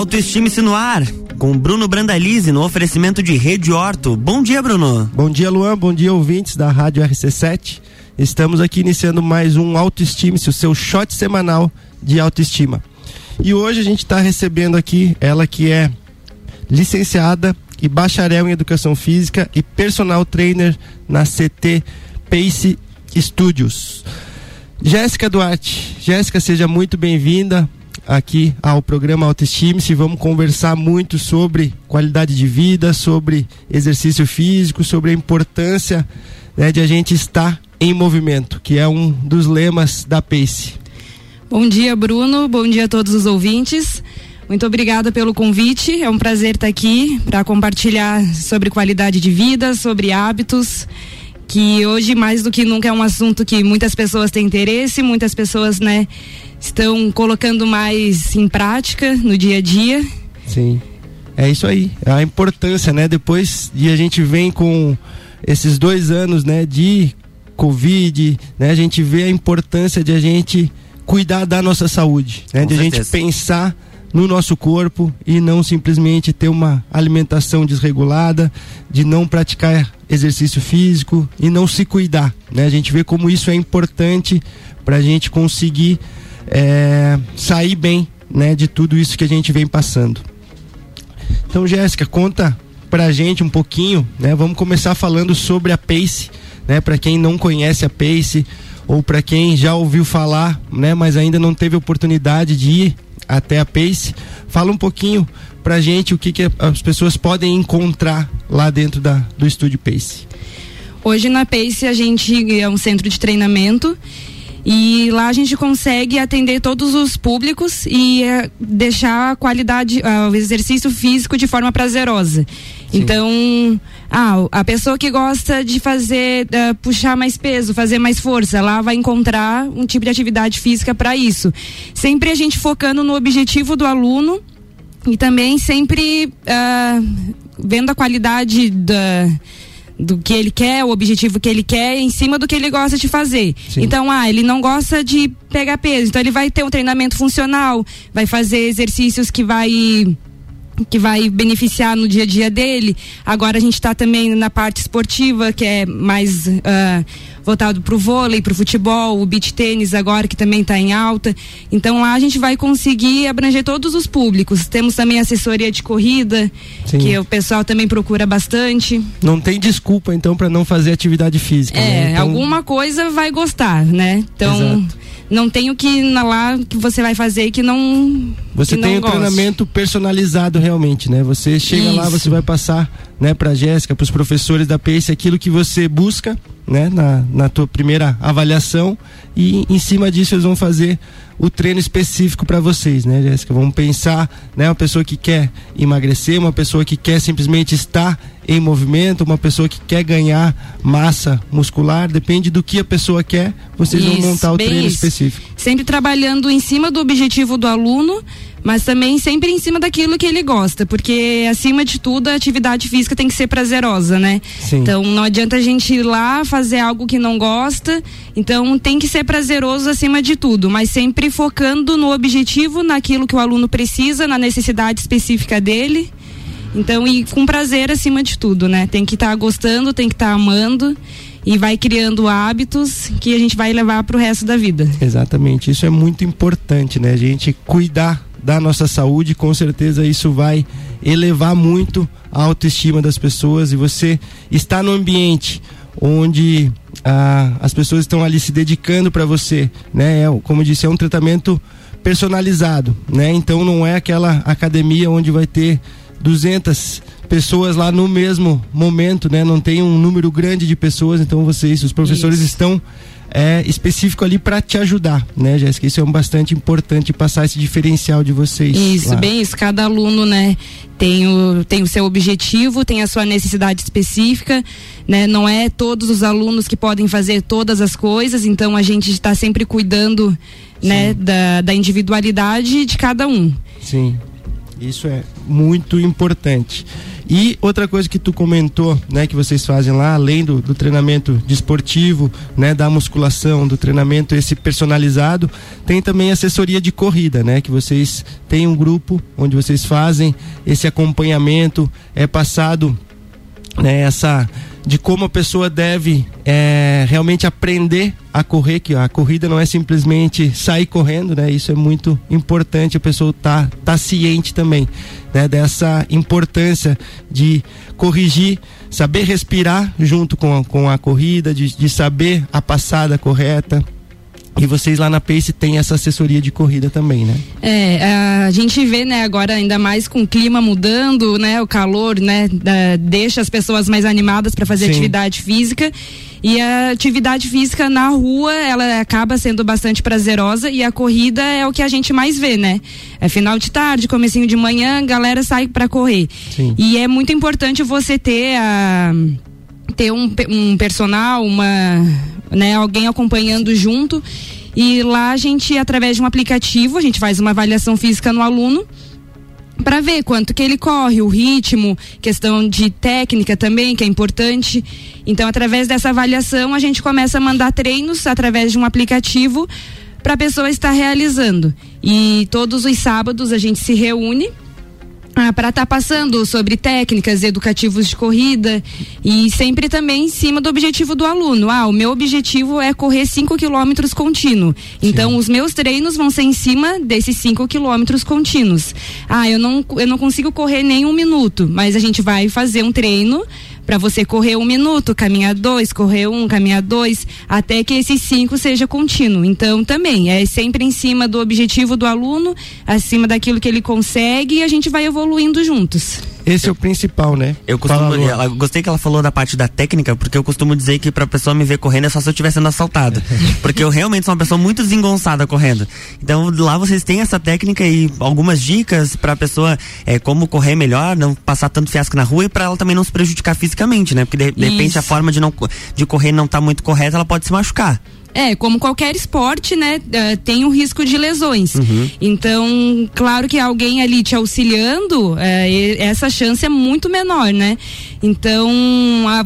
Autoestime-se no ar, com Bruno Brandalize no oferecimento de Rede Horto. Bom dia, Bruno. Bom dia, Luan. Bom dia, ouvintes da Rádio RC7. Estamos aqui iniciando mais um Autoestime-se, o seu shot semanal de autoestima. E hoje a gente está recebendo aqui ela que é licenciada e bacharel em Educação Física e personal trainer na CT Pace Studios. Jéssica Duarte. Jéssica, seja muito bem-vinda aqui ao programa Autoestime-se. Vamos conversar muito sobre qualidade de vida, sobre exercício físico, sobre a importância né, de a gente estar em movimento, que é um dos lemas da PACE. Bom dia, Bruno. Bom dia a todos os ouvintes. Muito obrigada pelo convite. É um prazer estar aqui para compartilhar sobre qualidade de vida, sobre hábitos que hoje mais do que nunca é um assunto que muitas pessoas têm interesse, muitas pessoas, né, estão colocando mais em prática no dia a dia. Sim. É isso aí. A importância, né? Depois de a gente vem com esses dois anos, né, de Covid, né? A gente vê a importância de a gente cuidar da nossa saúde, né? Com de certeza. a gente pensar no nosso corpo e não simplesmente ter uma alimentação desregulada, de não praticar exercício físico e não se cuidar. Né? A gente vê como isso é importante para a gente conseguir é, sair bem né, de tudo isso que a gente vem passando. Então, Jéssica, conta pra gente um pouquinho, né? Vamos começar falando sobre a Pace, né? Para quem não conhece a Pace ou para quem já ouviu falar, né, mas ainda não teve oportunidade de ir até a Pace. Fala um pouquinho pra gente o que, que as pessoas podem encontrar lá dentro da, do estúdio Pace. Hoje na Pace a gente é um centro de treinamento e lá a gente consegue atender todos os públicos e é, deixar a qualidade, uh, o exercício físico de forma prazerosa. Sim. Então, ah, a pessoa que gosta de fazer, uh, puxar mais peso, fazer mais força, lá vai encontrar um tipo de atividade física para isso. Sempre a gente focando no objetivo do aluno e também sempre uh, vendo a qualidade da do que ele quer, o objetivo que ele quer, em cima do que ele gosta de fazer. Sim. Então, ah, ele não gosta de pegar peso, então ele vai ter um treinamento funcional, vai fazer exercícios que vai que vai beneficiar no dia a dia dele. Agora a gente está também na parte esportiva, que é mais uh, voltado para o vôlei, para o futebol, o beach tênis agora que também está em alta. Então lá a gente vai conseguir abranger todos os públicos. Temos também assessoria de corrida, Sim. que o pessoal também procura bastante. Não tem desculpa então para não fazer atividade física. É, né? então... alguma coisa vai gostar, né? Então Exato não tem o que lá que você vai fazer que não você que tem um treinamento personalizado realmente né você chega Isso. lá você vai passar né para Jéssica para os professores da PACE aquilo que você busca né, na, na tua primeira avaliação e em cima disso eles vão fazer o treino específico para vocês, né, Jéssica? Vamos pensar, né, uma pessoa que quer emagrecer, uma pessoa que quer simplesmente estar em movimento, uma pessoa que quer ganhar massa muscular, depende do que a pessoa quer, vocês isso, vão montar o treino isso. específico. Sempre trabalhando em cima do objetivo do aluno mas também sempre em cima daquilo que ele gosta, porque acima de tudo a atividade física tem que ser prazerosa, né? Sim. Então não adianta a gente ir lá fazer algo que não gosta, então tem que ser prazeroso acima de tudo, mas sempre focando no objetivo, naquilo que o aluno precisa, na necessidade específica dele. Então, e com prazer acima de tudo, né? Tem que estar tá gostando, tem que estar tá amando e vai criando hábitos que a gente vai levar para o resto da vida. Exatamente, isso é muito importante, né? A gente cuidar da nossa saúde, com certeza isso vai elevar muito a autoestima das pessoas e você está no ambiente onde ah, as pessoas estão ali se dedicando para você, né? É, como eu disse, é um tratamento personalizado, né? Então não é aquela academia onde vai ter 200 pessoas lá no mesmo momento, né? Não tem um número grande de pessoas, então vocês, os professores Isso. estão é, específico ali para te ajudar, né, Jéssica? Isso é um bastante importante passar esse diferencial de vocês. Isso, lá. bem isso. Cada aluno, né, tem o, tem o seu objetivo, tem a sua necessidade específica, né? Não é todos os alunos que podem fazer todas as coisas, então a gente está sempre cuidando, né, da, da individualidade de cada um. Sim. Isso é muito importante. E outra coisa que tu comentou, né, que vocês fazem lá, além do, do treinamento desportivo, né, da musculação, do treinamento esse personalizado, tem também assessoria de corrida, né, que vocês têm um grupo onde vocês fazem esse acompanhamento, é passado né, essa de como a pessoa deve é, realmente aprender a correr, que a corrida não é simplesmente sair correndo, né? Isso é muito importante, a pessoa tá, tá ciente também, né? Dessa importância de corrigir, saber respirar junto com a, com a corrida, de, de saber a passada correta, e vocês lá na Pace têm essa assessoria de corrida também, né? É, a gente vê, né, agora ainda mais com o clima mudando, né, o calor, né, da, deixa as pessoas mais animadas para fazer Sim. atividade física. E a atividade física na rua, ela acaba sendo bastante prazerosa e a corrida é o que a gente mais vê, né? É final de tarde, comecinho de manhã, galera sai para correr. Sim. E é muito importante você ter a ter um, um personal, uma, né, alguém acompanhando junto. E lá a gente, através de um aplicativo, a gente faz uma avaliação física no aluno para ver quanto que ele corre, o ritmo, questão de técnica também, que é importante. Então, através dessa avaliação, a gente começa a mandar treinos através de um aplicativo para a pessoa estar realizando. E todos os sábados a gente se reúne ah, para estar tá passando sobre técnicas educativos de corrida e sempre também em cima do objetivo do aluno. Ah, o meu objetivo é correr 5 quilômetros contínuo. Então, Sim. os meus treinos vão ser em cima desses 5 quilômetros contínuos. Ah, eu não, eu não consigo correr nem um minuto, mas a gente vai fazer um treino para você correr um minuto, caminhar dois, correr um, caminhar dois, até que esses cinco seja contínuo. Então também é sempre em cima do objetivo do aluno, acima daquilo que ele consegue e a gente vai evoluindo juntos. Esse é o principal, né? Eu costumo, ela, gostei que ela falou da parte da técnica, porque eu costumo dizer que pra pessoa me ver correndo é só se eu estiver sendo assaltado. porque eu realmente sou uma pessoa muito desengonçada correndo. Então lá vocês têm essa técnica e algumas dicas pra pessoa é, como correr melhor, não passar tanto fiasco na rua e pra ela também não se prejudicar fisicamente, né? Porque de, de repente a forma de, não, de correr não tá muito correta, ela pode se machucar. É, como qualquer esporte, né, uh, tem o um risco de lesões. Uhum. Então, claro que alguém ali te auxiliando, uh, essa chance é muito menor, né? Então,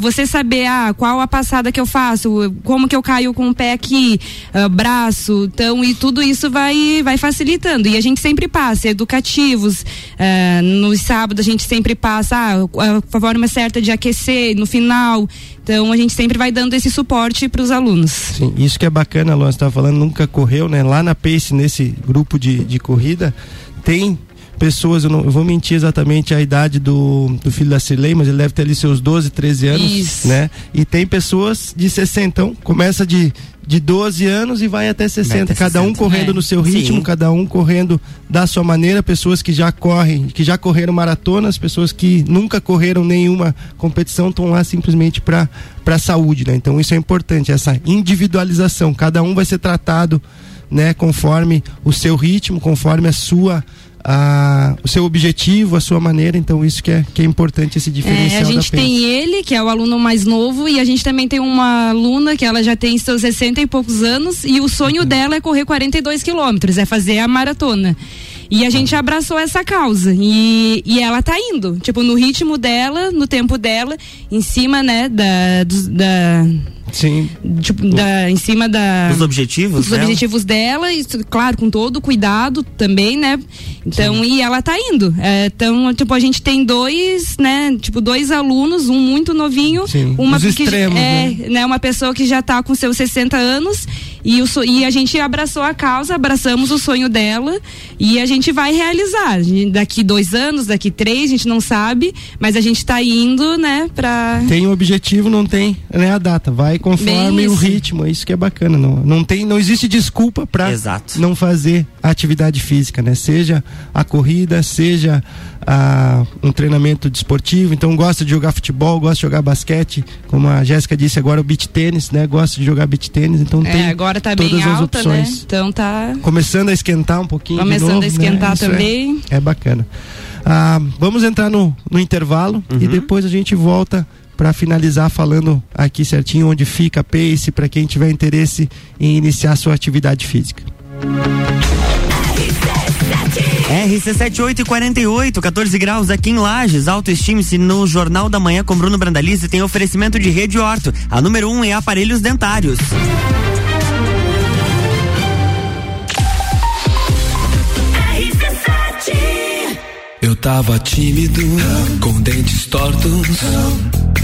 você saber ah, qual a passada que eu faço, como que eu caio com o pé aqui, uh, braço, então, e tudo isso vai, vai facilitando. E a gente sempre passa educativos. Uh, no sábado a gente sempre passa ah, a forma certa de aquecer no final. Então a gente sempre vai dando esse suporte para os alunos. Sim, isso que é bacana, Luan, você estava falando, nunca correu, né? Lá na Pace, nesse grupo de, de corrida, tem pessoas, eu não eu vou mentir exatamente a idade do, do filho da Cirlei, mas ele deve ter ali seus 12, 13 anos, Isso. né? E tem pessoas de 60, então começa de de 12 anos e vai até 60, até cada 60, um correndo é. no seu ritmo, Sim. cada um correndo da sua maneira, pessoas que já correm, que já correram maratonas, pessoas que nunca correram nenhuma competição estão lá simplesmente para para saúde, né? Então isso é importante, essa individualização, cada um vai ser tratado, né, conforme o seu ritmo, conforme a sua a, o seu objetivo, a sua maneira, então isso que é, que é importante esse diferencial. É, a gente tem ele, que é o aluno mais novo, e a gente também tem uma aluna que ela já tem seus 60 e poucos anos, e o sonho uhum. dela é correr 42 quilômetros, é fazer a maratona. E a gente abraçou essa causa. E, e ela tá indo, tipo, no ritmo dela, no tempo dela, em cima, né, da, do, da Sim. Tipo, da, em cima da. Os objetivos Os dela. objetivos dela, e, claro, com todo o cuidado também, né? Então, Sim. e ela tá indo. É, então, tipo, a gente tem dois, né? Tipo, dois alunos, um muito novinho, Sim. uma Os extremos, é, né? né? Uma pessoa que já tá com seus 60 anos e, o, e a gente abraçou a causa, abraçamos o sonho dela e a gente vai realizar. Daqui dois anos, daqui três, a gente não sabe, mas a gente tá indo, né, pra. Tem o um objetivo, não tem né, a data. Vai conforme o ritmo, é isso que é bacana. Não, não, tem, não existe desculpa para não fazer atividade física, né? Seja a corrida, seja a, um treinamento desportivo. Então gosta de jogar futebol, gosta de jogar basquete, como a Jéssica disse agora, o beach tênis, né? Gosta de jogar beach tênis, então é, tem agora tá todas bem as alta, né? opções. Né? Então tá começando a esquentar um pouquinho Começando novo, a esquentar né? também. É, é, bacana. Ah, vamos entrar no, no intervalo uhum. e depois a gente volta para finalizar falando aqui certinho onde fica a Pace para quem tiver interesse em iniciar sua atividade física. RC7848, 14 graus aqui em Lages. Autoestime-se no Jornal da Manhã com Bruno Brandalize tem oferecimento de Rede Horto. A número 1 um é aparelhos dentários. Eu tava tímido, com dentes tortos.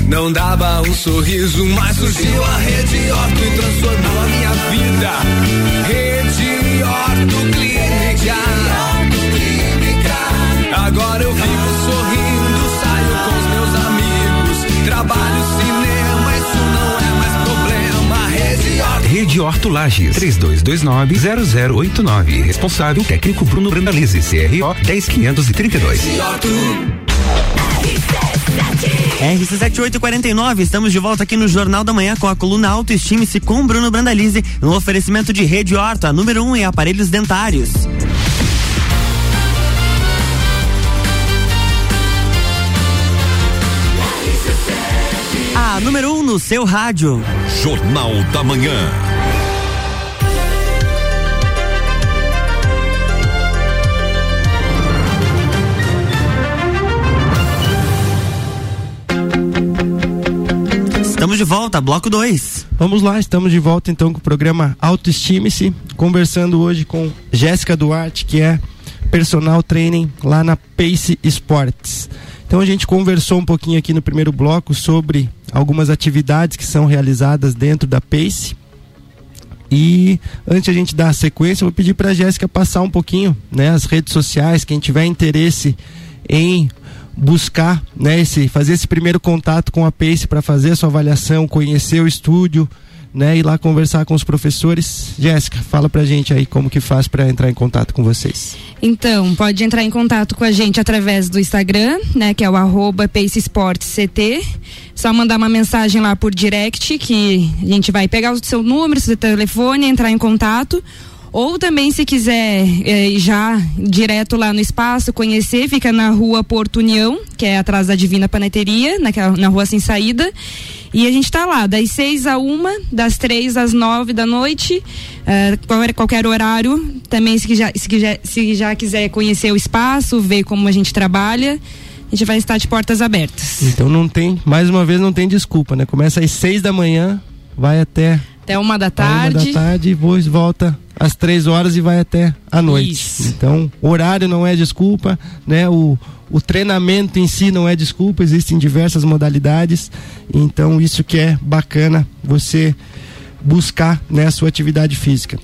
Não dava um sorriso, mas surgiu a Rede Horto e transformou a minha vida. Rede Horto Clínica. Agora eu vivo Rede Horto. Rede Horto Lages, 3229-0089. Responsável técnico Bruno Brandalize, CRO 10532. Rede Horto. RC7849, estamos de volta aqui no Jornal da Manhã com a coluna Autoestime-se com Bruno Brandalize, no oferecimento de Rede Horto, a número 1 um em aparelhos dentários. A número 1 um no seu rádio. Jornal da Manhã. Estamos de volta, bloco 2. Vamos lá, estamos de volta então com o programa Autoestime-se, conversando hoje com Jéssica Duarte, que é personal training lá na Pace Sports. Então a gente conversou um pouquinho aqui no primeiro bloco sobre algumas atividades que são realizadas dentro da Pace. E antes a gente dar a sequência, eu vou pedir para a Jéssica passar um pouquinho, né, as redes sociais, quem tiver interesse em buscar, né, esse, fazer esse primeiro contato com a Pace para fazer a sua avaliação, conhecer o estúdio, né, ir lá conversar com os professores. Jéssica, fala pra gente aí como que faz para entrar em contato com vocês. Então, pode entrar em contato com a gente através do Instagram, né, que é o arroba PaceSportsCT. Só mandar uma mensagem lá por direct que a gente vai pegar o seu número, seu telefone, entrar em contato. Ou também, se quiser eh, já direto lá no espaço, conhecer, fica na rua Porto União, que é atrás da Divina Paneteria, naquela, na rua sem saída. E a gente está lá, das seis a uma, das três às nove da noite, eh, qualquer, horário. Também, se já, se, já, se já quiser conhecer o espaço, ver como a gente trabalha, a gente vai estar de portas abertas. Então não tem, mais uma vez não tem desculpa, né? Começa às seis da manhã, vai até Até uma da tarde. uma da tarde e depois volta às três horas e vai até a noite. Isso. Então, horário não é desculpa, né? O, o treinamento em si não é desculpa, existem diversas modalidades. Então, isso que é bacana você buscar né, a sua atividade física.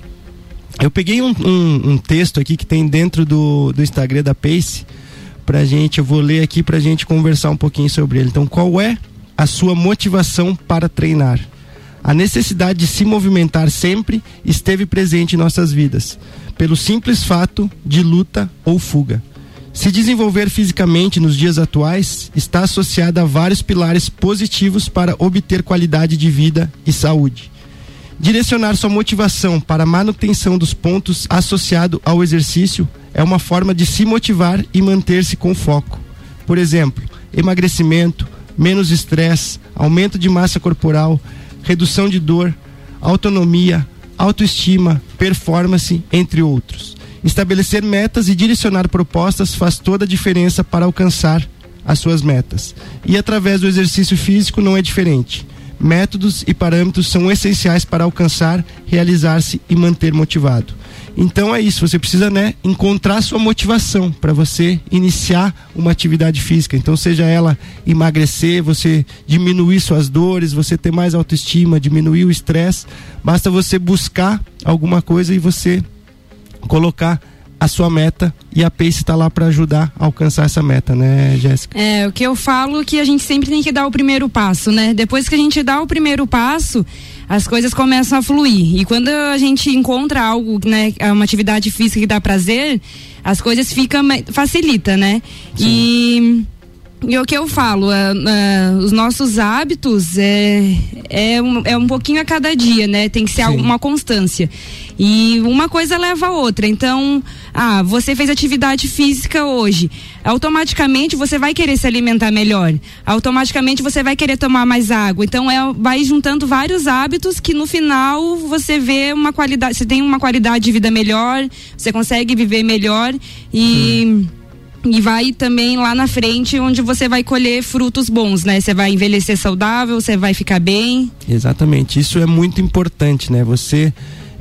Eu peguei um, um, um texto aqui que tem dentro do, do Instagram da Pace pra gente, eu vou ler aqui pra gente conversar um pouquinho sobre ele. Então, qual é a sua motivação para treinar? A necessidade de se movimentar sempre esteve presente em nossas vidas, pelo simples fato de luta ou fuga. Se desenvolver fisicamente nos dias atuais está associada a vários pilares positivos para obter qualidade de vida e saúde. Direcionar sua motivação para a manutenção dos pontos associado ao exercício é uma forma de se motivar e manter-se com foco. Por exemplo, emagrecimento, menos estresse, aumento de massa corporal, redução de dor, autonomia, autoestima, performance, entre outros. Estabelecer metas e direcionar propostas faz toda a diferença para alcançar as suas metas. E através do exercício físico não é diferente. Métodos e parâmetros são essenciais para alcançar, realizar-se e manter motivado. Então é isso, você precisa, né, encontrar sua motivação para você iniciar uma atividade física. Então seja ela emagrecer, você diminuir suas dores, você ter mais autoestima, diminuir o estresse, basta você buscar alguma coisa e você colocar a sua meta e a Pace está lá para ajudar a alcançar essa meta, né, Jéssica? É, o que eu falo que a gente sempre tem que dar o primeiro passo, né? Depois que a gente dá o primeiro passo, as coisas começam a fluir. E quando a gente encontra algo, né, uma atividade física que dá prazer, as coisas ficam facilita, né? E E o que eu falo, é, é, os nossos hábitos é, é, um, é um pouquinho a cada dia, né? Tem que ser Sim. uma constância. E uma coisa leva a outra. Então, ah, você fez atividade física hoje. Automaticamente você vai querer se alimentar melhor. Automaticamente você vai querer tomar mais água. Então, é, vai juntando vários hábitos que no final você vê uma qualidade, você tem uma qualidade de vida melhor, você consegue viver melhor e. E vai também lá na frente onde você vai colher frutos bons, né? Você vai envelhecer saudável, você vai ficar bem. Exatamente, isso é muito importante, né? Você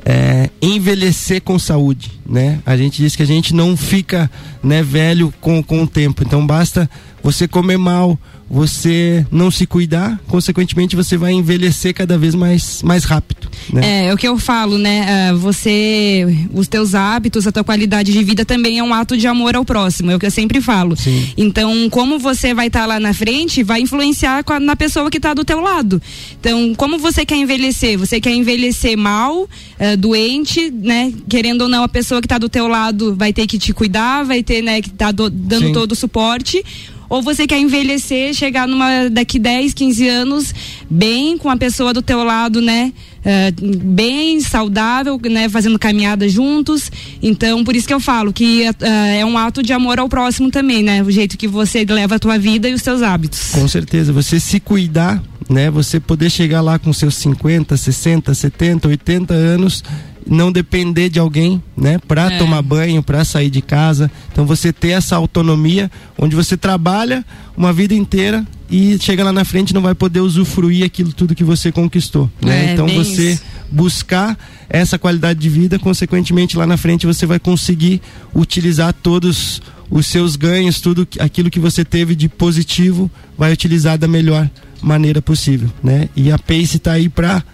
é, envelhecer com saúde, né? A gente diz que a gente não fica né, velho com, com o tempo, então basta você comer mal, você não se cuidar, consequentemente você vai envelhecer cada vez mais, mais rápido. Né? É, é o que eu falo, né? Ah, você, os teus hábitos, a tua qualidade de vida também é um ato de amor ao próximo, é o que eu sempre falo. Sim. Então, como você vai estar lá na frente, vai influenciar com a- na pessoa que está do teu lado. Então, como você quer envelhecer? Você quer envelhecer mal, eh, doente, né? Querendo ou não, a pessoa que está do teu lado vai ter que te cuidar, vai ter, né, que tá do- dando Sim. todo o suporte. Ou você quer envelhecer, chegar numa daqui 10, 15 anos bem com a pessoa do teu lado, né? eh, bem saudável, né? Fazendo caminhada juntos. Então, por isso que eu falo que eh, é um ato de amor ao próximo também, né? O jeito que você leva a tua vida e os teus hábitos. Com certeza, você se cuidar, né? Você poder chegar lá com seus 50, 60, 70, 80 anos, não depender de alguém, né? Para É. tomar banho, para sair de casa. Então você ter essa autonomia onde você trabalha uma vida inteira e chega lá na frente não vai poder usufruir aquilo tudo que você conquistou, né? É, então você isso. buscar essa qualidade de vida, consequentemente lá na frente você vai conseguir utilizar todos os seus ganhos, tudo aquilo que você teve de positivo, vai utilizar da melhor maneira possível, né? E a Pace está aí para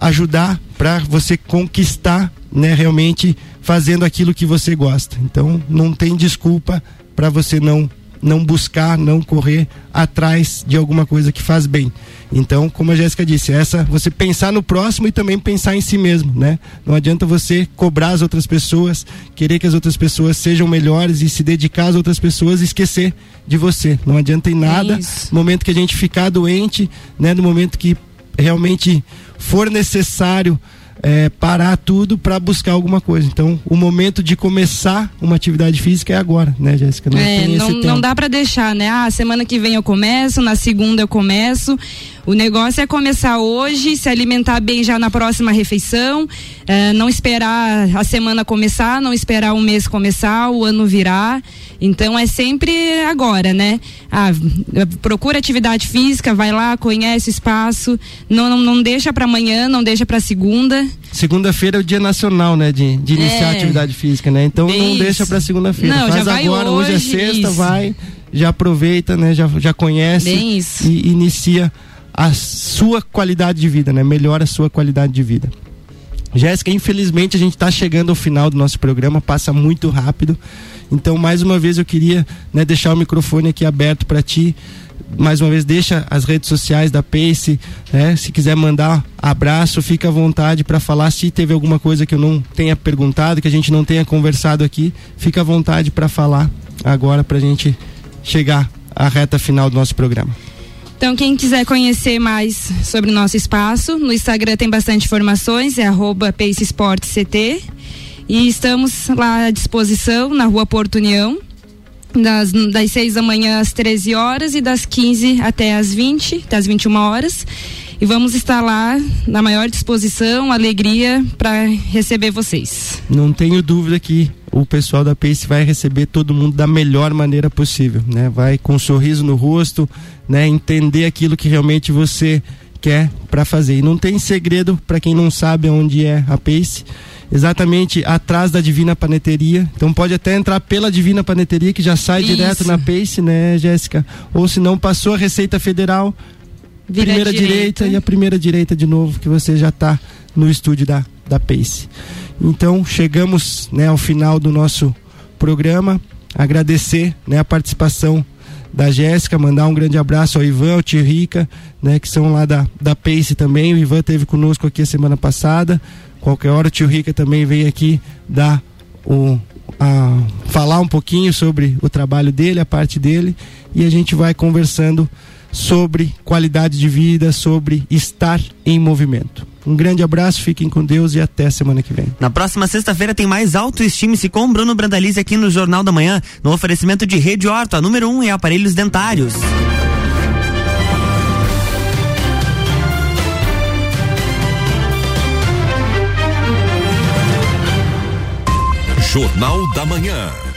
ajudar, para você conquistar, né, realmente fazendo aquilo que você gosta. Então, não tem desculpa para você não não buscar, não correr atrás de alguma coisa que faz bem. Então, como a Jéssica disse, essa você pensar no próximo e também pensar em si mesmo, né? Não adianta você cobrar as outras pessoas, querer que as outras pessoas sejam melhores e se dedicar às outras pessoas e esquecer de você. Não adianta em nada. Isso. No momento que a gente ficar doente, né, no momento que realmente for necessário é, parar tudo para buscar alguma coisa. Então, o momento de começar uma atividade física é agora, né, Jéssica? Não É, tem não, não dá pra deixar, né? Ah, semana que vem eu começo, na segunda eu começo. O negócio é começar hoje, se alimentar bem já na próxima refeição, eh, não esperar a semana começar, não esperar um mês começar, o ano virar. Então é sempre agora, né? Ah, procura atividade física, vai lá, conhece o espaço, não, não, não deixa para amanhã, não deixa para segunda. Segunda-feira é o dia nacional, né, de, de iniciar É. atividade física, né? Então não deixa para segunda-feira. Não, já Faz vai agora, hoje, é hoje, sexta, isso. vai, já aproveita, né? Já, já conhece e inicia a sua qualidade de vida, né? Melhora a sua qualidade de vida. Jéssica, infelizmente a gente está chegando ao final do nosso programa, passa muito rápido. Então, mais uma vez eu queria né, deixar o microfone aqui aberto para ti. Mais uma vez, deixa as redes sociais da Pace, né? Se quiser mandar abraço, fica à vontade para falar. Se teve alguma coisa que eu não tenha perguntado, que a gente não tenha conversado aqui, fica à vontade para falar agora para a gente chegar à reta final do nosso programa. Então, quem quiser conhecer mais sobre o nosso espaço, no Instagram tem bastante informações, é arroba Pace Esportes CT. E estamos lá à disposição na rua Porto União, das, das 6 da manhã às 13 horas e das 15 até às 20, até às 21 horas. E vamos estar lá na maior disposição, alegria para receber vocês. não tenho dúvida que o pessoal da Pace vai receber todo mundo da melhor maneira possível, né? Vai com um sorriso no rosto, né? Entender aquilo que realmente você quer para fazer. E não tem segredo para quem não sabe onde é a Pace. Exatamente atrás da Divina Paneteria. Então pode até entrar pela Divina Paneteria que já sai Isso. direto na Pace, né, Jéssica? Ou se não passou a Receita Federal, Vira primeira direita. e a primeira direita de novo, que você já está no estúdio da, da Pace. Então, chegamos né, ao final do nosso programa. Agradecer né, a participação da Jéssica, mandar um grande abraço ao Ivan, ao Tio Rica, né, que são lá da, da Pace também. O Ivan teve conosco aqui a semana passada. Qualquer hora o Tio Rica também veio aqui dar o, a falar um pouquinho sobre o trabalho dele, a parte dele, e a gente vai conversando sobre qualidade de vida, sobre estar em movimento. Um grande abraço, fiquem com Deus e até semana que vem. Na próxima sexta-feira tem mais autoestime-se com Bruno Brandalize aqui no Jornal da Manhã, no oferecimento de Rede Horta, número 1 um em aparelhos dentários. Jornal da Manhã.